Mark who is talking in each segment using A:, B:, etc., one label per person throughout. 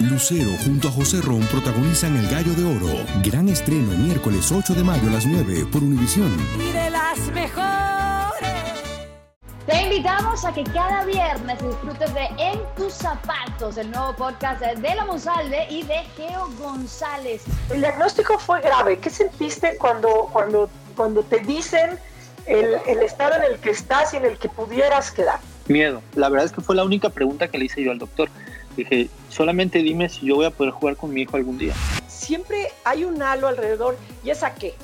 A: Lucero junto a José Ron protagonizan El Gallo de Oro. Gran estreno miércoles 8 de mayo a las 9 por Univisión.
B: Y de las mejores.
C: Te invitamos a que cada viernes disfrutes de En tus zapatos, el nuevo podcast de La Monsalve y de Geo González.
D: El diagnóstico fue grave. ¿Qué sentiste cuando, cuando, cuando te dicen el, el estado en el que estás y en el que pudieras quedar?
E: Miedo. La verdad es que fue la única pregunta que le hice yo al doctor. Dije, solamente dime si yo voy a poder jugar con mi hijo algún día.
D: Siempre hay un halo alrededor. ¿Y es a qué?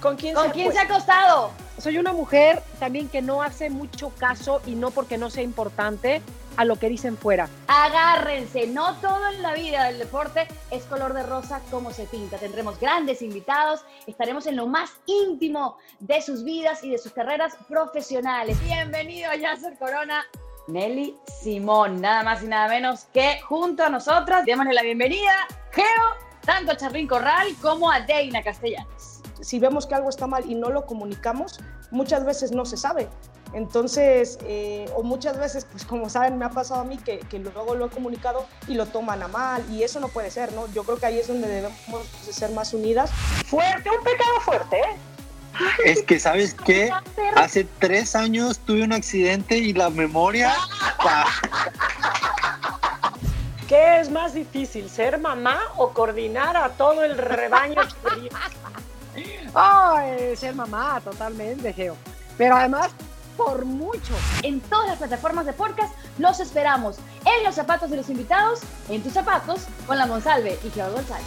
D: ¿Con quién,
C: ¿Con
D: se,
C: quién se ha acostado?
F: Soy una mujer también que no hace mucho caso y no porque no sea importante a lo que dicen fuera.
C: Agárrense, no todo en la vida del deporte es color de rosa como se pinta. Tendremos grandes invitados, estaremos en lo más íntimo de sus vidas y de sus carreras profesionales. Bienvenido a Yasser Corona, Nelly Simón, nada más y nada menos que junto a nosotras. Démosle la bienvenida, Geo, tanto a Charlín Corral como a Deina Castellanos.
G: si vemos que algo está mal y no lo comunicamos, muchas veces no se sabe. Entonces, eh, o muchas veces, pues como saben, me ha pasado a mí que, que luego lo he comunicado y lo toman a mal y eso no puede ser, ¿no? Yo creo que ahí es donde debemos de ser más unidas.
D: Fuerte, un pecado fuerte, ¿eh?
E: Es que, ¿sabes qué? Hace tres años tuve un accidente y la memoria... pa-
D: ¿Qué es más difícil, ser mamá o coordinar a todo el rebaño?
F: Oh, eh, ser mamá, totalmente, Geo. Pero además, por mucho.
C: En todas las plataformas de podcast los esperamos. En los zapatos de los invitados, en tus zapatos, con la Monsalve y Geo González.